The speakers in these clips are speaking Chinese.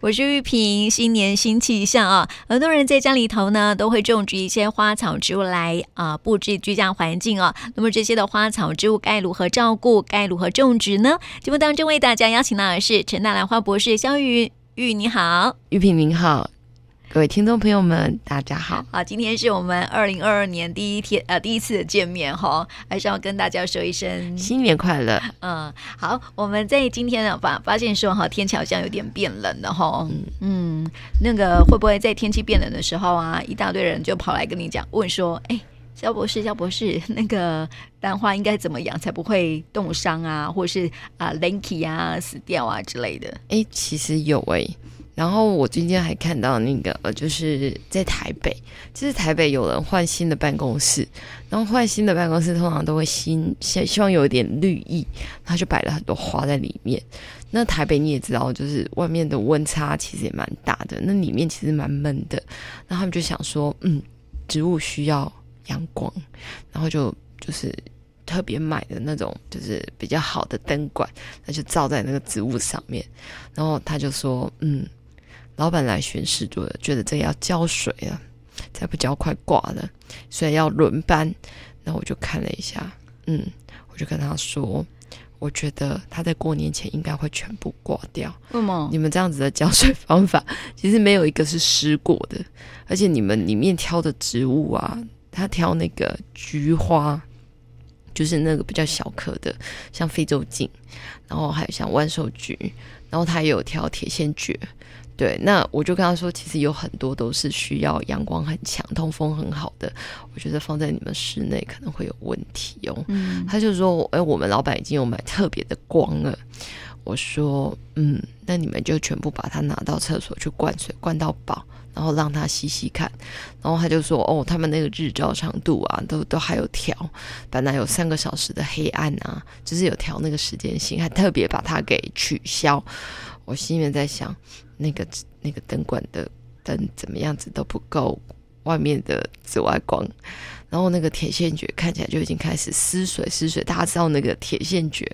我是玉萍。新年新气象啊，很多人在家里头呢都会种植一些花草植物来啊布置居家环境啊。那么这些的花草植物该如何照顾？该如何种植呢？节目当中为大家邀请到的是陈大兰花博士肖玉玉，你好，玉萍您好。各位听众朋友们，大家好！好，今天是我们二零二二年第一天呃第一次的见面哈，还是要跟大家说一声新年快乐。嗯，好，我们在今天呢发发现说哈天气好像有点变冷了哈，嗯嗯，那个会不会在天气变冷的时候啊，一大堆人就跑来跟你讲问说，哎，肖博士肖博士，那个兰花应该怎么养才不会冻伤啊，或是啊 lanky 啊死掉啊之类的？哎，其实有哎。然后我今天还看到那个，就是在台北，就是台北有人换新的办公室，然后换新的办公室通常都会新希希望有一点绿意，他就摆了很多花在里面。那台北你也知道，就是外面的温差其实也蛮大的，那里面其实蛮闷的。那他们就想说，嗯，植物需要阳光，然后就就是特别买的那种，就是比较好的灯管，那就照在那个植物上面。然后他就说，嗯。老板来巡视，就觉得这个要浇水了，再不浇快挂了，所以要轮班。那我就看了一下，嗯，我就跟他说，我觉得他在过年前应该会全部挂掉。为什么？你们这样子的浇水方法，其实没有一个是湿过的，而且你们里面挑的植物啊，他挑那个菊花，就是那个比较小颗的，像非洲锦，然后还有像万寿菊，然后他也有挑铁线蕨。对，那我就跟他说，其实有很多都是需要阳光很强、通风很好的，我觉得放在你们室内可能会有问题哦。嗯，他就说，哎，我们老板已经有买特别的光了。我说，嗯，那你们就全部把它拿到厕所去灌水，灌到饱，然后让他吸吸看。然后他就说，哦，他们那个日照长度啊，都都还有调，本来有三个小时的黑暗啊，就是有调那个时间性，还特别把它给取消。我心里面在想。那个那个灯管的灯怎么样子都不够外面的紫外光，然后那个铁线蕨看起来就已经开始失水失水。大家知道那个铁线蕨，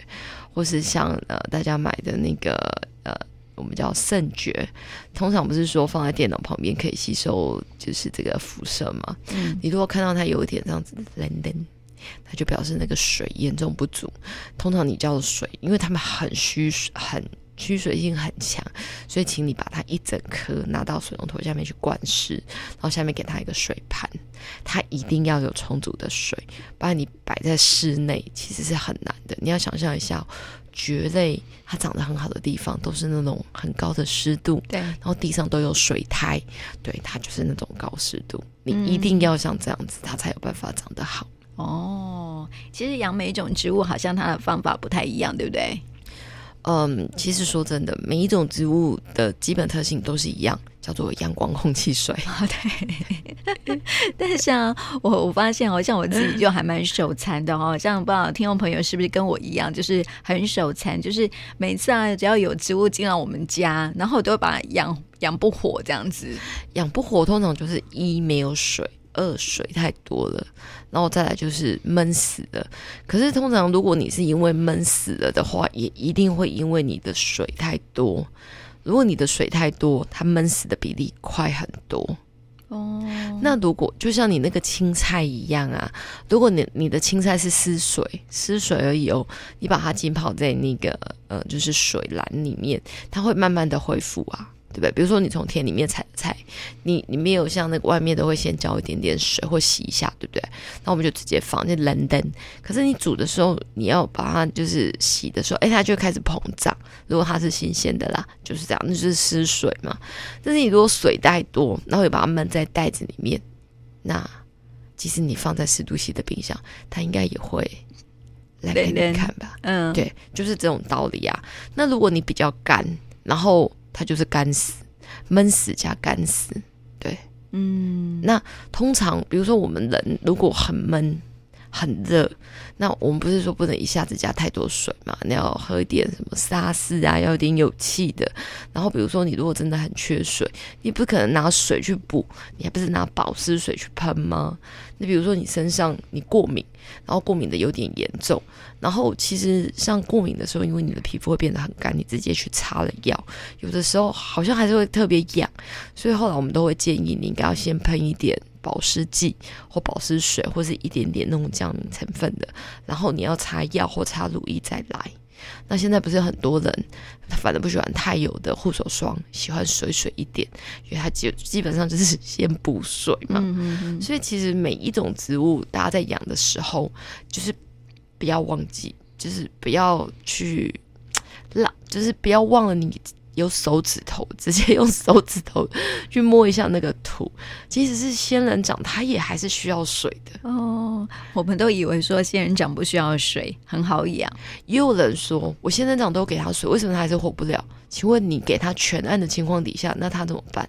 或是像呃大家买的那个呃我们叫肾蕨，通常不是说放在电脑旁边可以吸收就是这个辐射吗？嗯，你如果看到它有一点这样子蓝灯，它就表示那个水严重不足。通常你叫水，因为它们很虚很。吸水性很强，所以请你把它一整颗拿到水龙头下面去灌湿，然后下面给它一个水盘，它一定要有充足的水，不然你摆在室内其实是很难的。你要想象一下，蕨类它长得很好的地方都是那种很高的湿度，对，然后地上都有水苔，对，它就是那种高湿度，你一定要像这样子，它才有办法长得好。哦，其实养每一种植物好像它的方法不太一样，对不对？嗯，其实说真的，每一种植物的基本特性都是一样，叫做阳光、空气、水。对，但是啊，我我发现哦像我自己就还蛮手残的哦。像不知道听众朋友是不是跟我一样，就是很手残，就是每次啊，只要有植物进到我们家，然后我都会把它养养不活这样子。养不活，通常就是一没有水。二水太多了，然后再来就是闷死了。可是通常如果你是因为闷死了的话，也一定会因为你的水太多。如果你的水太多，它闷死的比例快很多。哦，那如果就像你那个青菜一样啊，如果你你的青菜是湿水，湿水而已哦，你把它浸泡在那个呃就是水篮里面，它会慢慢的恢复啊。对不对？比如说你从田里面采的菜，你你没有像那个外面都会先浇一点点水或洗一下，对不对？那我们就直接放进冷灯。可是你煮的时候，你要把它就是洗的时候，哎，它就开始膨胀。如果它是新鲜的啦，就是这样，那就是湿水嘛。但是你如果水太多，然后又把它闷在袋子里面，那即使你放在湿度计的冰箱，它应该也会来给你看吧？嗯，对，就是这种道理啊。那如果你比较干，然后它就是干死、闷死加干死，对，嗯。那通常，比如说我们人如果很闷、很热，那我们不是说不能一下子加太多水嘛？你要喝一点什么沙士啊，要有点有气的。然后比如说你如果真的很缺水，你不可能拿水去补，你还不是拿保湿水去喷吗？那比如说你身上你过敏，然后过敏的有点严重，然后其实像过敏的时候，因为你的皮肤会变得很干，你直接去擦了药，有的时候好像还是会特别痒，所以后来我们都会建议你应该要先喷一点保湿剂或保湿水，或是一点点那种降敏成分的，然后你要擦药或擦乳液再来。那现在不是很多人，他反正不喜欢太油的护手霜，喜欢水水一点，因为它基基本上就是 先补水嘛。嗯嗯嗯。所以其实每一种植物，大家在养的时候，就是不要忘记，就是不要去 浪，就是不要忘了你。有手指头，直接用手指头去摸一下那个土，即使是仙人掌，它也还是需要水的哦。我们都以为说仙人掌不需要水，很好养。也有人说我仙人掌都给它水，为什么它还是活不了？请问你给它全暗的情况底下，那它怎么办？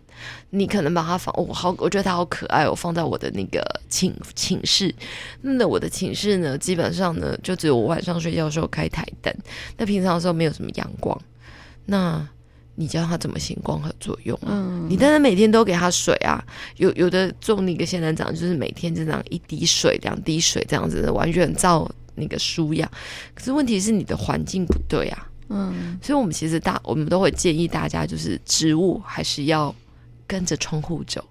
你可能把它放，哦，好，我觉得它好可爱，我放在我的那个寝寝室。那我的寝室呢，基本上呢，就只有我晚上睡觉的时候开台灯，那平常的时候没有什么阳光，那。你教他怎么行光合作用啊？嗯、你当然每天都给他水啊。有有的种那个仙人掌，就是每天就这样一滴水、两滴水这样子的，完全照那个书养。可是问题是你的环境不对啊。嗯，所以我们其实大我们都会建议大家，就是植物还是要跟着窗户走，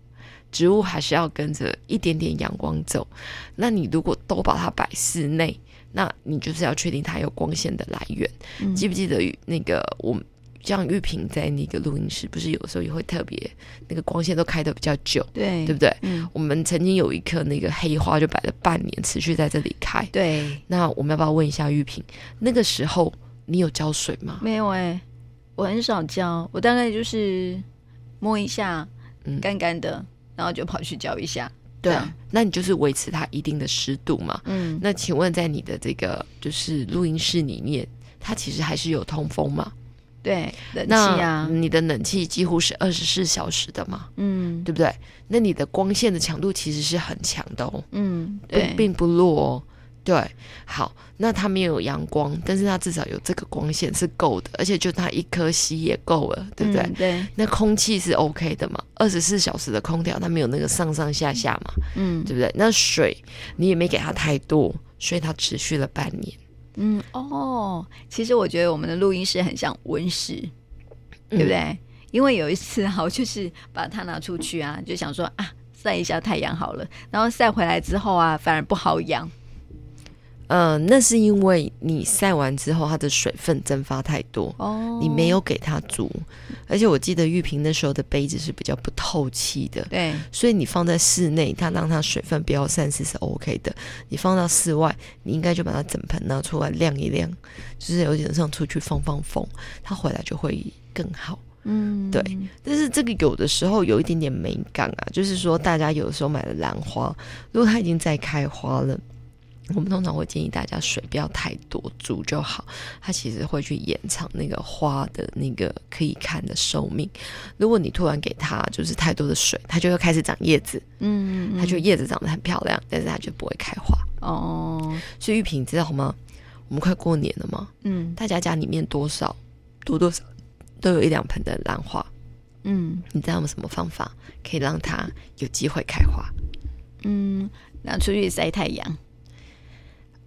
植物还是要跟着一点点阳光走。那你如果都把它摆室内，那你就是要确定它有光线的来源。嗯、记不记得那个我们？像玉萍在那个录音室，不是有的时候也会特别那个光线都开的比较久，对对不对？嗯，我们曾经有一棵那个黑花就摆了半年，持续在这里开。对，那我们要不要问一下玉萍？那个时候你有浇水吗？没有哎、欸，我很少浇，我大概就是摸一下，嗯，干干的，然后就跑去浇一下。对啊，那你就是维持它一定的湿度嘛。嗯，那请问在你的这个就是录音室里面，它其实还是有通风吗？对，冷气啊，你的冷气几乎是二十四小时的嘛，嗯，对不对？那你的光线的强度其实是很强的哦，嗯，对，并不弱哦。对，好，那它没有阳光，但是它至少有这个光线是够的，而且就它一颗吸也够了，对不对？嗯、对，那空气是 OK 的嘛？二十四小时的空调，它没有那个上上下下嘛，嗯，对不对？那水你也没给它太多，所以它持续了半年。嗯哦，其实我觉得我们的录音室很像温室，对不对？嗯、因为有一次哈，我就是把它拿出去啊，就想说啊，晒一下太阳好了。然后晒回来之后啊，反而不好养。嗯、呃，那是因为你晒完之后，它的水分蒸发太多，哦，你没有给它足。而且我记得玉萍那时候的杯子是比较不透气的，对，所以你放在室内，它让它水分不要散失是 OK 的。你放到室外，你应该就把它整盆拿出来晾一晾，就是有点像出去放放风，它回来就会更好。嗯，对。但是这个有的时候有一点点美感啊，就是说大家有的时候买了兰花，如果它已经在开花了。我们通常会建议大家水不要太多，足就好。它其实会去延长那个花的那个可以看的寿命。如果你突然给它就是太多的水，它就会开始长叶子。嗯，嗯，它就叶子长得很漂亮，但是它就不会开花。哦，所以玉萍，你知道吗？我们快过年了嘛。嗯，大家家里面多少多多少都有一两盆的兰花。嗯，你知道有什么方法可以让它有机会开花？嗯，拿出去晒太阳。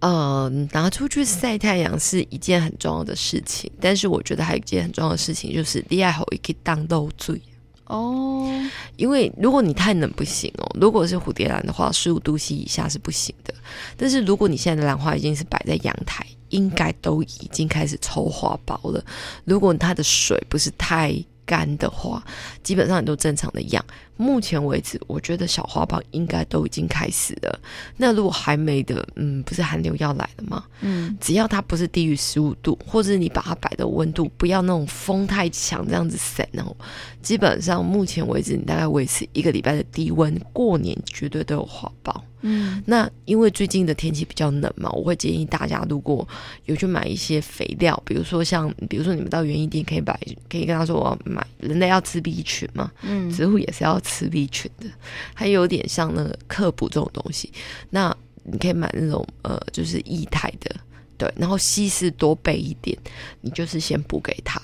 呃，拿出去晒太阳是一件很重要的事情，但是我觉得还有一件很重要的事情，就是厉害后也可以当漏嘴哦。因为如果你太冷不行哦，如果是蝴蝶兰的话，十五度 C 以下是不行的。但是如果你现在的兰花已经是摆在阳台，应该都已经开始抽花苞了。如果它的水不是太干的话，基本上你都正常的养。目前为止，我觉得小花苞应该都已经开始了。那如果还没的，嗯，不是寒流要来了吗？嗯，只要它不是低于十五度，或者你把它摆的温度不要那种风太强这样子散，然后基本上目前为止，你大概维持一个礼拜的低温，过年绝对都有花苞。嗯，那因为最近的天气比较冷嘛，我会建议大家如果有去买一些肥料，比如说像，比如说你们到园艺店可以买，可以跟他说我要买，人类要吃 B 群嘛，嗯，植物也是要吃 B 群的，还有点像那个刻补这种东西。那你可以买那种呃，就是液态的，对，然后稀释多备一点，你就是先补给他，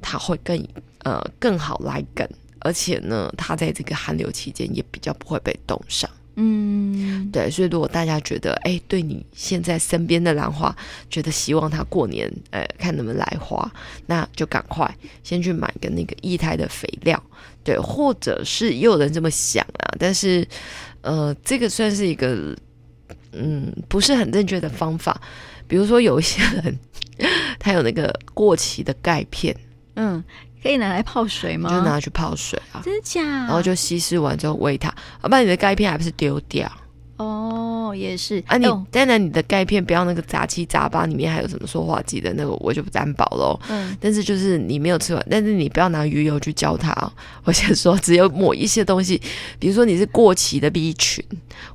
他会更呃更好来梗，而且呢，他在这个寒流期间也比较不会被冻伤。嗯，对，所以如果大家觉得哎，对你现在身边的兰花，觉得希望它过年，呃，看能不能来花，那就赶快先去买个那个液态的肥料，对，或者是也有人这么想啊，但是，呃，这个算是一个，嗯，不是很正确的方法。比如说有一些人，他有那个过期的钙片，嗯。可以拿来泡水吗？就拿去泡水啊，真的假？然后就稀释完之后喂它，要不然你的钙片还不是丢掉？哦，也是啊你。你当然你的钙片不要那个杂七杂八，里面还有什么塑化剂的那个，我就不担保喽。嗯，但是就是你没有吃完，但是你不要拿鱼油去浇它哦。我先说，只有抹一些东西，比如说你是过期的 B 群、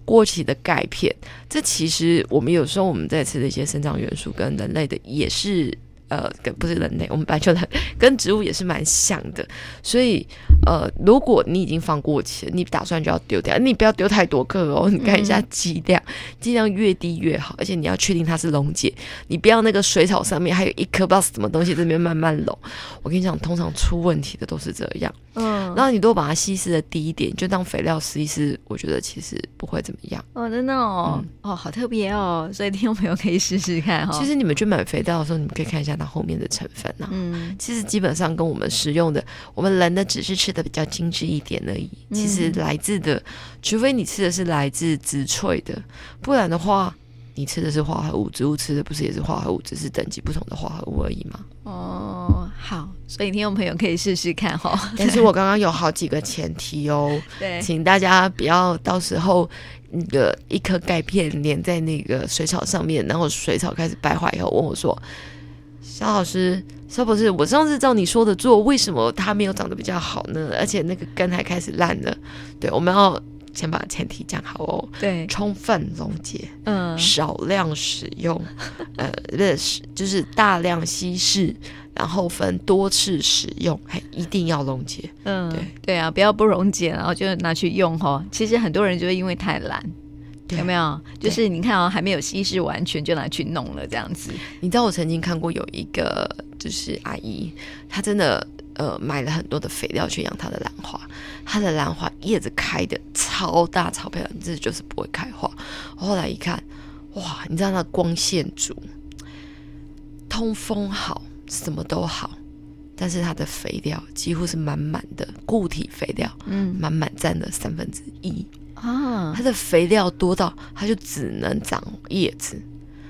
过期的钙片，这其实我们有时候我们在吃的一些生长元素跟人类的也是。呃，跟不是人类，我们本来就很跟植物也是蛮像的，所以呃，如果你已经放过期了，你打算就要丢掉，你不要丢太多个哦，你看一下剂量，剂量越低越好，而且你要确定它是溶解，你不要那个水草上面还有一颗不知道什么东西在这边慢慢溶，我跟你讲，通常出问题的都是这样。嗯，然后你都把它稀释的低一点，就当肥料施一施，我觉得其实不会怎么样。哦，真的哦，嗯、哦，好特别哦，所以听众朋友可以试试看哈、哦。其实你们去买肥料的时候，你们可以看一下它后面的成分呐、啊。嗯，其实基本上跟我们食用的，我们人的只是吃的比较精致一点而已。其实来自的，除非你吃的是来自植萃的，不然的话。你吃的是化合物，植物吃的不是也是化合物，只是等级不同的化合物而已吗？哦，好，所以听众朋友可以试试看哈、哦。但是我刚刚有好几个前提哦，对，请大家不要到时候那个一颗钙片粘在那个水草上面，然后水草开始败坏以后问我说：“萧老师，肖博士，我上次照你说的做，为什么它没有长得比较好呢？而且那个根还开始烂了。”对，我们要。先把前提讲好哦，对，充分溶解，嗯，少量使用，呃，不是，就是大量稀释，然后分多次使用，还一定要溶解，嗯，对，对啊，不要不溶解，然后就拿去用哈。其实很多人就是因为太懒，有没有？就是你看哦，还没有稀释完全就拿去弄了这样子。你知道我曾经看过有一个就是阿姨，她真的。呃，买了很多的肥料去养她的兰花，她的兰花叶子开的超大超漂亮，这就是不会开花。后来一看，哇，你知道那光线足，通风好，什么都好，但是它的肥料几乎是满满的固体肥料，嗯，满满占了三分之一啊。它的肥料多到它就只能长叶子，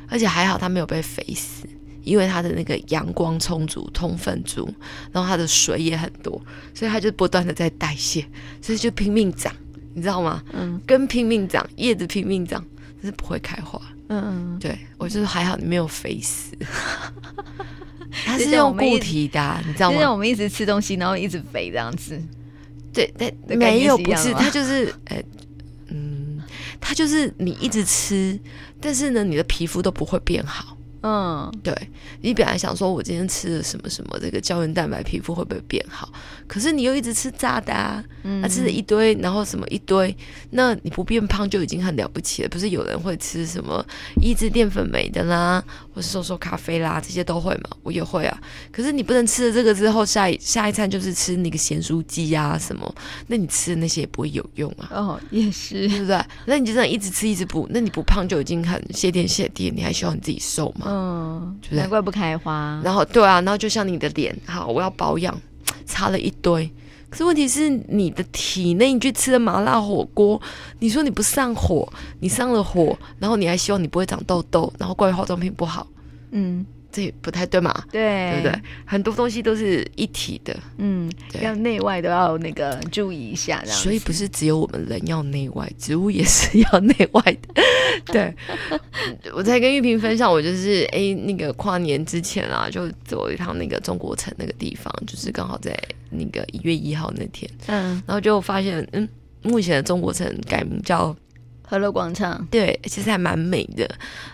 而且还好它没有被肥死。因为它的那个阳光充足、通分足，然后它的水也很多，所以它就不断的在代谢，所以就拼命长，你知道吗？嗯，根拼命长，叶子拼命长，但是不会开花。嗯嗯，对，我就是还好你没有肥死，它是用固体的、啊，你知道吗？就是我们一直吃东西，然后一直肥这样子。对，但没有，不是，它就是，呃，嗯，它就是你一直吃，但是呢，你的皮肤都不会变好。嗯，对，你本来想说，我今天吃了什么什么，这个胶原蛋白皮肤会不会变好？可是你又一直吃炸的啊，嗯、啊吃了一堆，然后什么一堆，那你不变胖就已经很了不起了。不是有人会吃什么抑制淀粉酶的啦，或是瘦瘦咖啡啦，这些都会嘛？我也会啊。可是你不能吃了这个之后，下一下一餐就是吃那个咸酥鸡啊什么，那你吃的那些也不会有用啊。哦，也是，对不对？那你就这样一直吃一直补，那你不胖就已经很谢天谢地，你还希望你自己瘦吗？嗯，难怪不开花。然后对啊，然后就像你的脸，好，我要保养，擦了一堆。可是问题是，你的体内你去吃了麻辣火锅，你说你不上火，你上了火，然后你还希望你不会长痘痘，然后怪化妆品不好，嗯。这也不太对嘛，对，对不对？很多东西都是一体的，嗯，要内外都要那个注意一下。所以不是只有我们人要内外，植物也是要内外的。对，我在跟玉萍分享，我就是哎，那个跨年之前啊，就走一趟那个中国城那个地方，就是刚好在那个一月一号那天，嗯，然后就发现，嗯，目前的中国城改名叫和乐广场，对，其实还蛮美的。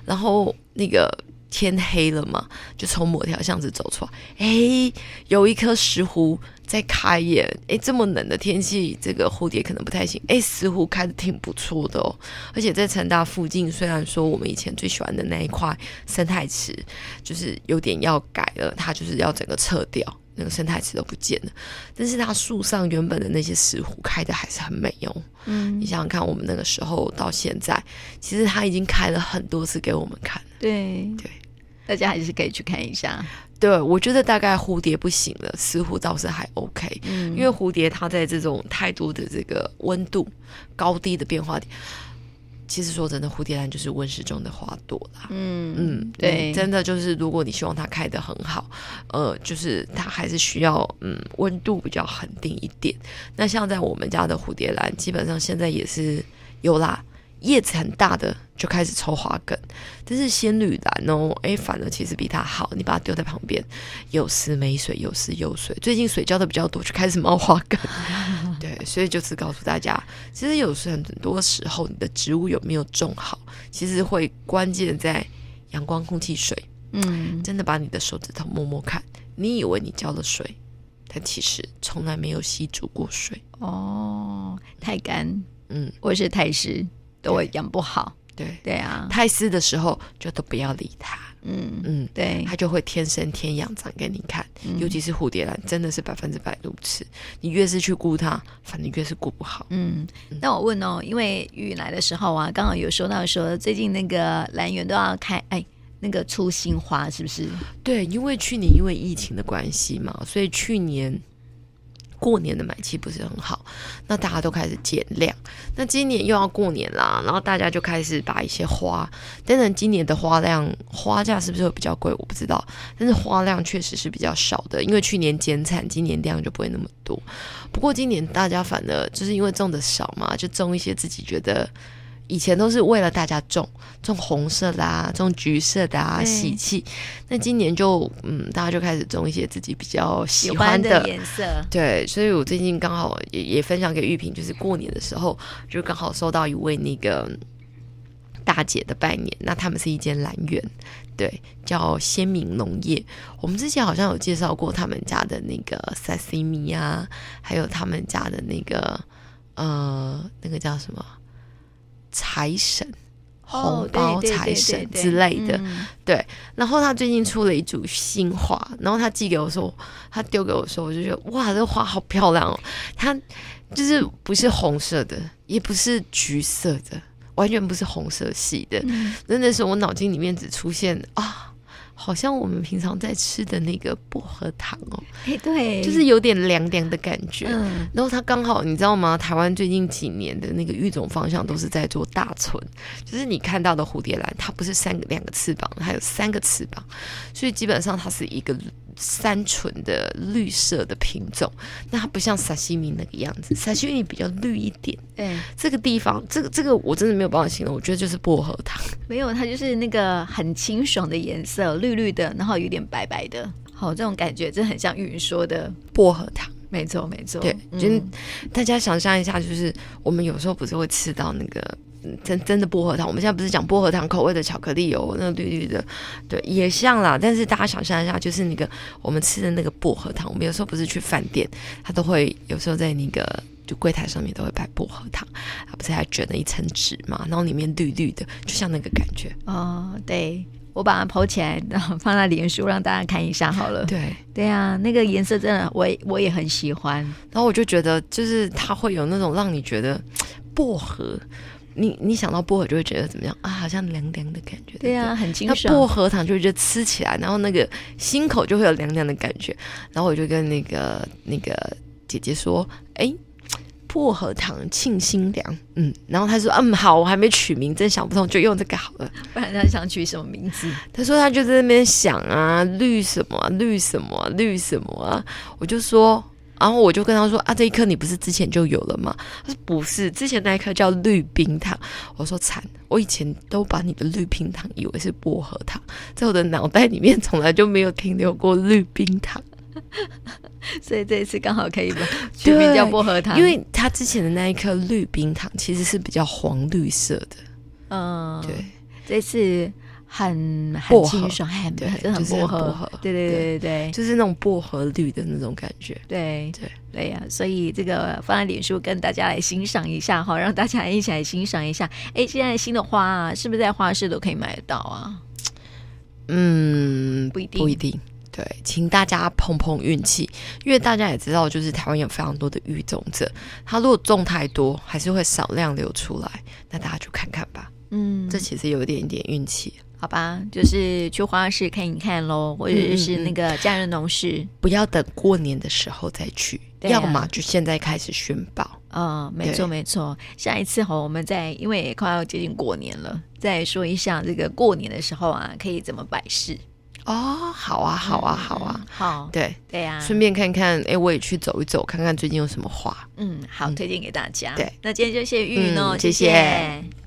然后那个。天黑了嘛，就从某条巷子走出来，哎，有一颗石斛在开耶，哎，这么冷的天气，这个蝴蝶可能不太行，哎，石斛开的挺不错的哦，而且在成大附近，虽然说我们以前最喜欢的那一块生态池，就是有点要改了，它就是要整个撤掉。那个生态池都不见了，但是它树上原本的那些石斛开的还是很美哦。嗯，你想想看，我们那个时候到现在，其实它已经开了很多次给我们看。对。对，大家还是可以去看一下。对，我觉得大概蝴蝶不行了，石斛倒是还 OK。嗯，因为蝴蝶它在这种太多的这个温度高低的变化点。其实说真的，蝴蝶兰就是温室中的花朵啦。嗯嗯，对，真的就是，如果你希望它开得很好，呃，就是它还是需要嗯温度比较恒定一点。那像在我们家的蝴蝶兰，基本上现在也是有啦。叶子很大的就开始抽花梗，但是仙女兰哦，哎，反而其实比它好。你把它丢在旁边，有时没水，有时有水。最近水浇的比较多，就开始冒花梗。对，所以就是告诉大家，其实有时很多时候，你的植物有没有种好，其实会关键在阳光、空气、水。嗯，真的把你的手指头摸摸看，你以为你浇了水，但其实从来没有吸足过水。哦，太干，嗯，或是太湿。都会养不好，对对啊，太湿的时候就都不要理它，嗯嗯，对，它就会天生天养长给你看。嗯、尤其是蝴蝶兰，真的是百分之百如此。你越是去顾它，反正越是顾不好。嗯，那我问哦，因为雨来的时候啊，刚好有说到说最近那个兰园都要开，哎，那个出新花是不是？对，因为去年因为疫情的关系嘛，所以去年。过年的买气不是很好，那大家都开始减量。那今年又要过年啦，然后大家就开始把一些花，当然今年的花量花价是不是会比较贵，我不知道。但是花量确实是比较少的，因为去年减产，今年量就不会那么多。不过今年大家反而就是因为种的少嘛，就种一些自己觉得。以前都是为了大家种种红色的啊，种橘色的啊，喜气。那今年就嗯，大家就开始种一些自己比较喜欢的颜色。对，所以我最近刚好也也分享给玉萍，就是过年的时候，就刚好收到一位那个大姐的拜年。那他们是一间兰园，对，叫鲜明农业。我们之前好像有介绍过他们家的那个萨西米啊，还有他们家的那个呃，那个叫什么？财神、红包财神之类的，对。然后他最近出了一组新画，然后他寄给我说，他丢给我说，我就觉得哇，这花好漂亮哦！它就是不是红色的，也不是橘色的，完全不是红色系的，嗯、真的是我脑筋里面只出现啊。好像我们平常在吃的那个薄荷糖哦，哎，对，就是有点凉凉的感觉。嗯，然后它刚好，你知道吗？台湾最近几年的那个育种方向都是在做大存，就是你看到的蝴蝶兰，它不是三个两个翅膀，它有三个翅膀，所以基本上它是一个。三纯的绿色的品种，那它不像沙西米那个样子，沙西米比较绿一点。嗯，这个地方，这个这个我真的没有办法形容，我觉得就是薄荷糖。没有，它就是那个很清爽的颜色，绿绿的，然后有点白白的，好，这种感觉真的很像玉云说的薄荷糖。没错，没错。对，就、是、大家想象一下，就是我们有时候不是会吃到那个。真真的薄荷糖，我们现在不是讲薄荷糖口味的巧克力哦，那个绿绿的，对，也像啦。但是大家想象一下，就是那个我们吃的那个薄荷糖，我们有时候不是去饭店，它都会有时候在那个就柜台上面都会摆薄荷糖，它不是还卷了一层纸嘛，然后里面绿绿的，就像那个感觉。哦，对，我把它剖起来，然后放在脸书让大家看一下好了。对，对啊，那个颜色真的我也我也很喜欢。然后我就觉得，就是它会有那种让你觉得薄荷。你你想到薄荷就会觉得怎么样啊？好像凉凉的感觉。对啊，很清爽。薄荷糖就会觉得吃起来，然后那个心口就会有凉凉的感觉。然后我就跟那个那个姐姐说：“哎，薄荷糖沁心凉。”嗯，然后她说：“嗯，好，我还没取名，真想不通，就用这个好了。”不然她想取什么名字？她说她就在那边想啊，绿什么，绿什么，绿什么啊？我就说。然后我就跟他说啊，这一颗你不是之前就有了吗？他说不是，之前那一颗叫绿冰糖。我说惨，我以前都把你的绿冰糖以为是薄荷糖，在我的脑袋里面从来就没有停留过绿冰糖，所以这一次刚好可以吧？取名叫薄荷糖，因为他之前的那一颗绿冰糖其实是比较黄绿色的。嗯，对，这次。很很清爽，很对，真的很薄荷，薄荷，对对对对对，就是那种薄荷绿的那种感觉，对对对呀，所以这个放在脸书跟大家来欣赏一下哈，让大家一起来欣赏一下。哎，现在新的花啊，是不是在花市都可以买得到啊？嗯，不一定，不一定。对，请大家碰碰运气，因为大家也知道，就是台湾有非常多的育种者，他如果种太多，还是会少量流出来，那大家就看看吧。嗯，这其实有一点一点运气，好吧？就是去花市看一看喽，或者是那个家人农事，嗯嗯，不要等过年的时候再去，啊、要么就现在开始寻宝。嗯，没错没错。下一次哈，我们再因为快要接近过年了，再说一下这个过年的时候啊，可以怎么摆饰。哦，好啊，好啊，好啊，嗯、好，对对呀、啊，顺便看看，哎，我也去走一走，看看最近有什么花。嗯，好，推荐给大家。对，那今天就谢谢玉玉喽，谢谢。谢谢。